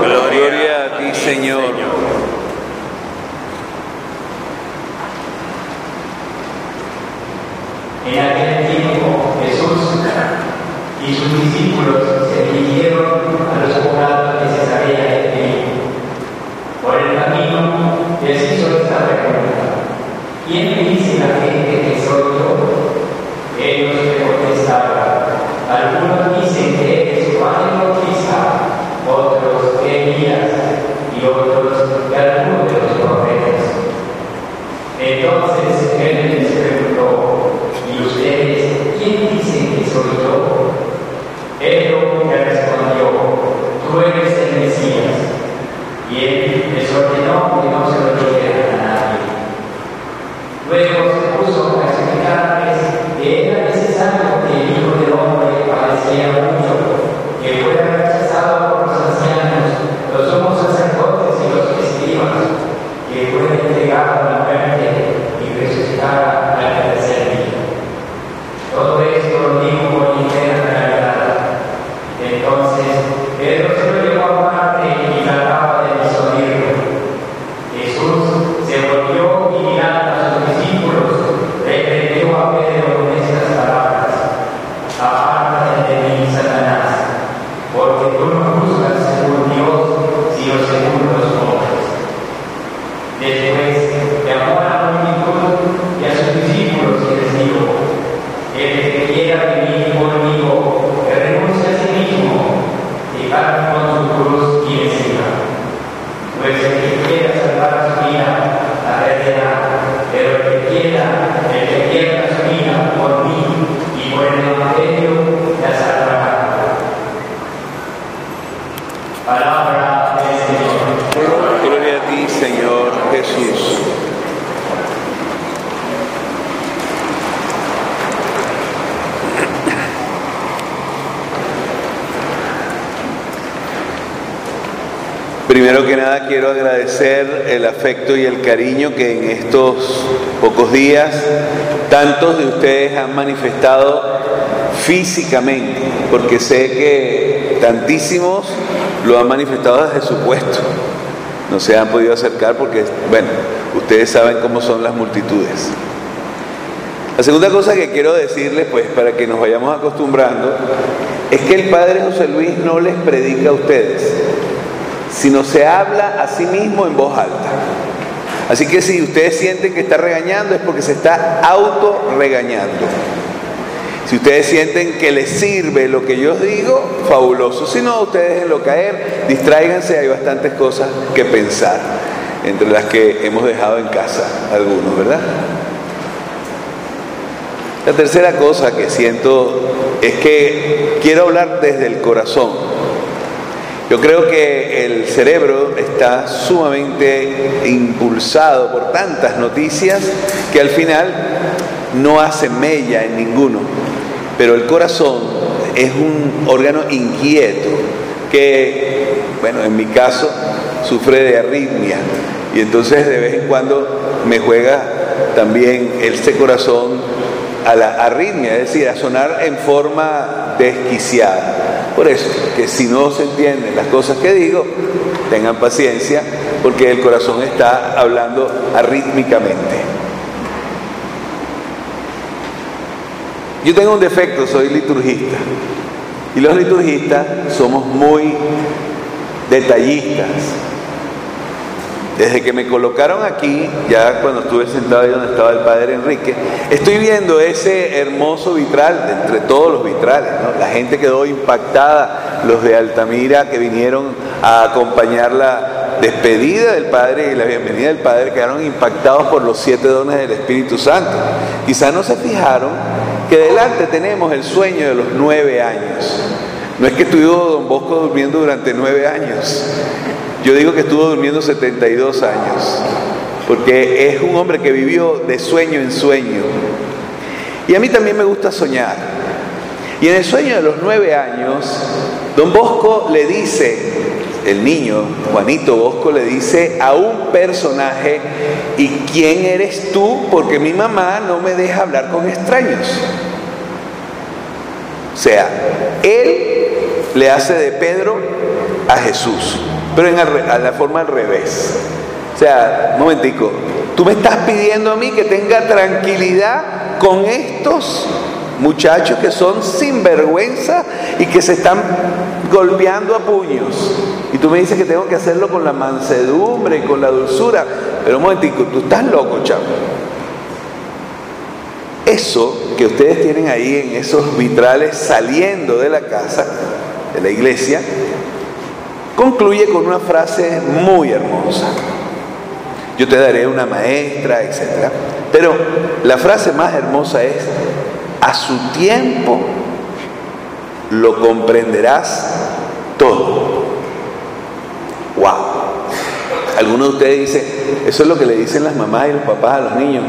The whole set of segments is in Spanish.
Gloria a ti, Señor. En aquel tiempo Jesús y sus discípulos se dirigieron a los poblados de Cesarea de Filipo. Por el camino les hizo esta pregunta. ¿Quién dice la gente que soy yo? Ellos le contestaron. Algunos dicen que eres Juan el Bautista, otros que Elías y otros que alguno de los profetas. Entonces él les preguntó, ¿y ustedes quién dicen que soy yo? Pedro le respondió, tú eres el Mesías. Y él les ordenó que no se lo dijeran a nadie. Luego se puso a explicarles que era necesario que el Hijo del Hombre padeciera mucho, que fuera rechazado por los ancianos, los sumos sacerdotes y los escribas, que fuera entregado a la muerte y resucitara al tercer día. Todo esto lo dijo con interna realidad. Entonces, Pedro se lo llevó aparte y trataba de disuadirlo. Jesús se volvió y mirando a sus discípulos, reprendió a Pedro con estas palabras: Apártate de mí, Satanás, porque tú no juzgas según Dios, sino según los hombres. Después llamó a la multitud y a sus discípulos y les dijo: El que quiera venir conmigo, que renuncie a sí mismo, que cargue con su cruz y me siga. Pues el que quiera salvar su vida, la perderá, pero el que quiera, el que quiera su vida por mí y por el Evangelio, la salvará. Palabra del Señor. Gloria a ti, Señor Jesús. Primero que nada quiero agradecer el afecto y el cariño que en estos pocos días tantos de ustedes han manifestado físicamente, porque sé que tantísimos lo han manifestado desde su puesto. No se han podido acercar porque, bueno, ustedes saben cómo son las multitudes. La segunda cosa que quiero decirles, pues, para que nos vayamos acostumbrando, es que el Padre José Luis no les predica a ustedes, sino se habla a sí mismo en voz alta. Así que si ustedes sienten que está regañando es porque se está auto regañando. Si ustedes sienten que les sirve lo que yo digo, fabuloso. Si no, ustedes déjenlo caer, distráiganse, hay bastantes cosas que pensar, entre las que hemos dejado en casa algunos, ¿verdad? La tercera cosa que siento es que quiero hablar desde el corazón. Yo creo que el cerebro está sumamente impulsado por tantas noticias que al final no hace mella en ninguno. Pero el corazón es un órgano inquieto que, bueno, en mi caso, sufre de arritmia. Y entonces de vez en cuando me juega también este corazón a la arritmia, es decir, a sonar en forma desquiciada. Por eso, que si no se entienden las cosas que digo, tengan paciencia, porque el corazón está hablando arrítmicamente. Yo tengo un defecto, soy liturgista. Y los liturgistas somos muy detallistas. Desde que me colocaron aquí, ya cuando estuve sentado ahí donde estaba el padre Enrique, estoy viendo ese hermoso vitral, entre todos los vitrales. La gente quedó impactada, los de Altamira que vinieron a acompañar la despedida del Padre y la bienvenida del Padre quedaron impactados por los siete dones del Espíritu Santo. Quizás no se fijaron que delante tenemos el sueño de los nueve años. No es que estuvo don Bosco durmiendo durante nueve años. Yo digo que estuvo durmiendo 72 años, porque es un hombre que vivió de sueño en sueño. Y a mí también me gusta soñar. Y en el sueño de los nueve años, don Bosco le dice, el niño, Juanito Bosco, le dice a un personaje, ¿y quién eres tú? Porque mi mamá no me deja hablar con extraños. O sea, él le hace de Pedro a Jesús, pero en la forma al revés. O sea, un momentico, tú me estás pidiendo a mí que tenga tranquilidad con estos muchachos que son sinvergüenza y que se están golpeando a puños. Y tú me dices que tengo que hacerlo con la mansedumbre y con la dulzura. Pero un momentico, tú estás loco, chavo. Eso que ustedes tienen ahí en esos vitrales saliendo de la casa, de la iglesia, concluye con una frase muy hermosa. Yo te daré una maestra, etc. Pero la frase más hermosa es, a su tiempo lo comprenderás todo. ¡Wow! Algunos de ustedes dicen, eso es lo que le dicen las mamás y los papás a los niños.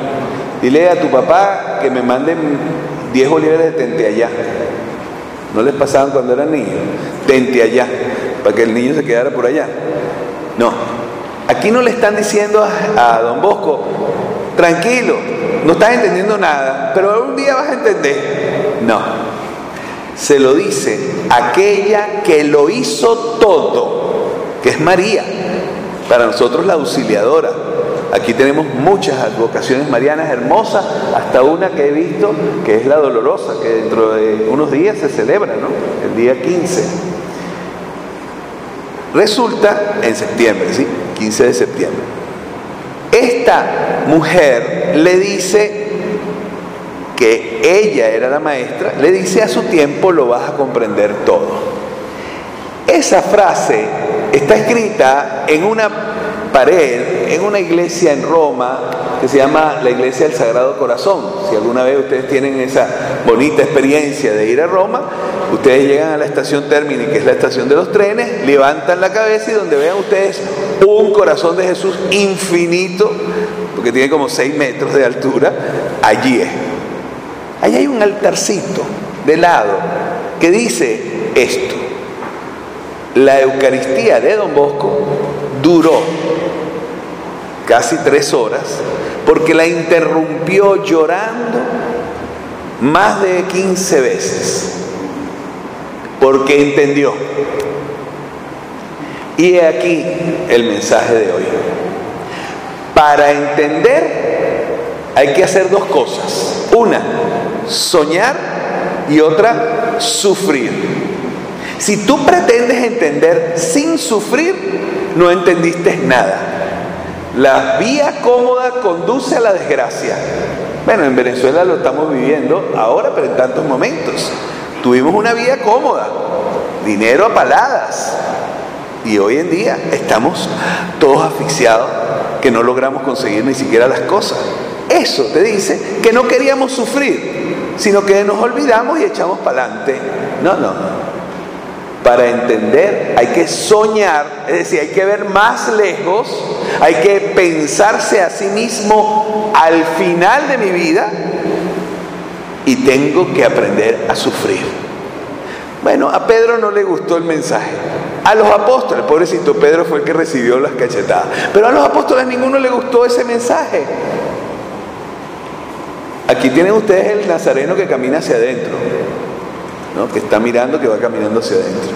Dile a tu papá que me manden 10 bolívares de tente allá. ¿No les pasaban cuando eran niños? Tente allá, para que el niño se quedara por allá. No. Aquí no le están diciendo a, don Bosco, tranquilo, no estás entendiendo nada, pero un día vas a entender. No, se lo dice aquella que lo hizo todo, que es María, para nosotros la auxiliadora. Aquí tenemos muchas advocaciones marianas hermosas, hasta una que he visto que es la dolorosa, que dentro de unos días se celebra, ¿no? El día 15. Resulta en septiembre, ¿sí? 15 de septiembre. Esta mujer le dice que ella era la maestra, le dice a su tiempo lo vas a comprender todo. Esa frase está escrita en una pared, en una iglesia en Roma que se llama la Iglesia del Sagrado Corazón. Si alguna vez ustedes tienen esa bonita experiencia de ir a Roma, ustedes llegan a la estación Termini, que es la estación de los trenes, levantan la cabeza y donde vean ustedes un corazón de Jesús infinito, porque tiene como 6 metros de altura, allí es. Allí hay un altarcito de lado que dice esto. La Eucaristía de Don Bosco duró casi tres horas porque la interrumpió llorando más de 15 veces, porque entendió. Y he aquí el mensaje de hoy. Para entender hay que hacer dos cosas. Una, soñar y otra, sufrir. Si tú pretendes entender sin sufrir, no entendiste nada. La vía cómoda conduce a la desgracia. Bueno, en Venezuela lo estamos viviendo ahora, pero en tantos momentos. Tuvimos una vía cómoda, dinero a paladas. Y hoy en día estamos todos asfixiados que no logramos conseguir ni siquiera las cosas. Eso te dice que no queríamos sufrir, sino que nos olvidamos y echamos para adelante. No, no, no. Para entender hay que soñar, es decir, hay que ver más lejos, hay que pensarse a sí mismo al final de mi vida y tengo que aprender a sufrir. Bueno, a Pedro no le gustó el mensaje. A los apóstoles, pobrecito Pedro fue el que recibió las cachetadas. Pero a los apóstoles ninguno le gustó ese mensaje. Aquí tienen ustedes el nazareno que camina hacia adentro, que está mirando, que va caminando hacia adentro.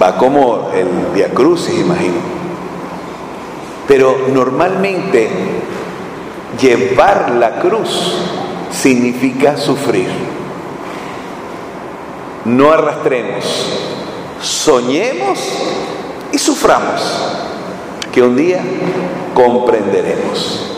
Va como el Via Crucis, imagino. Pero normalmente llevar la cruz significa sufrir. No arrastremos, soñemos y suframos, que un día comprenderemos.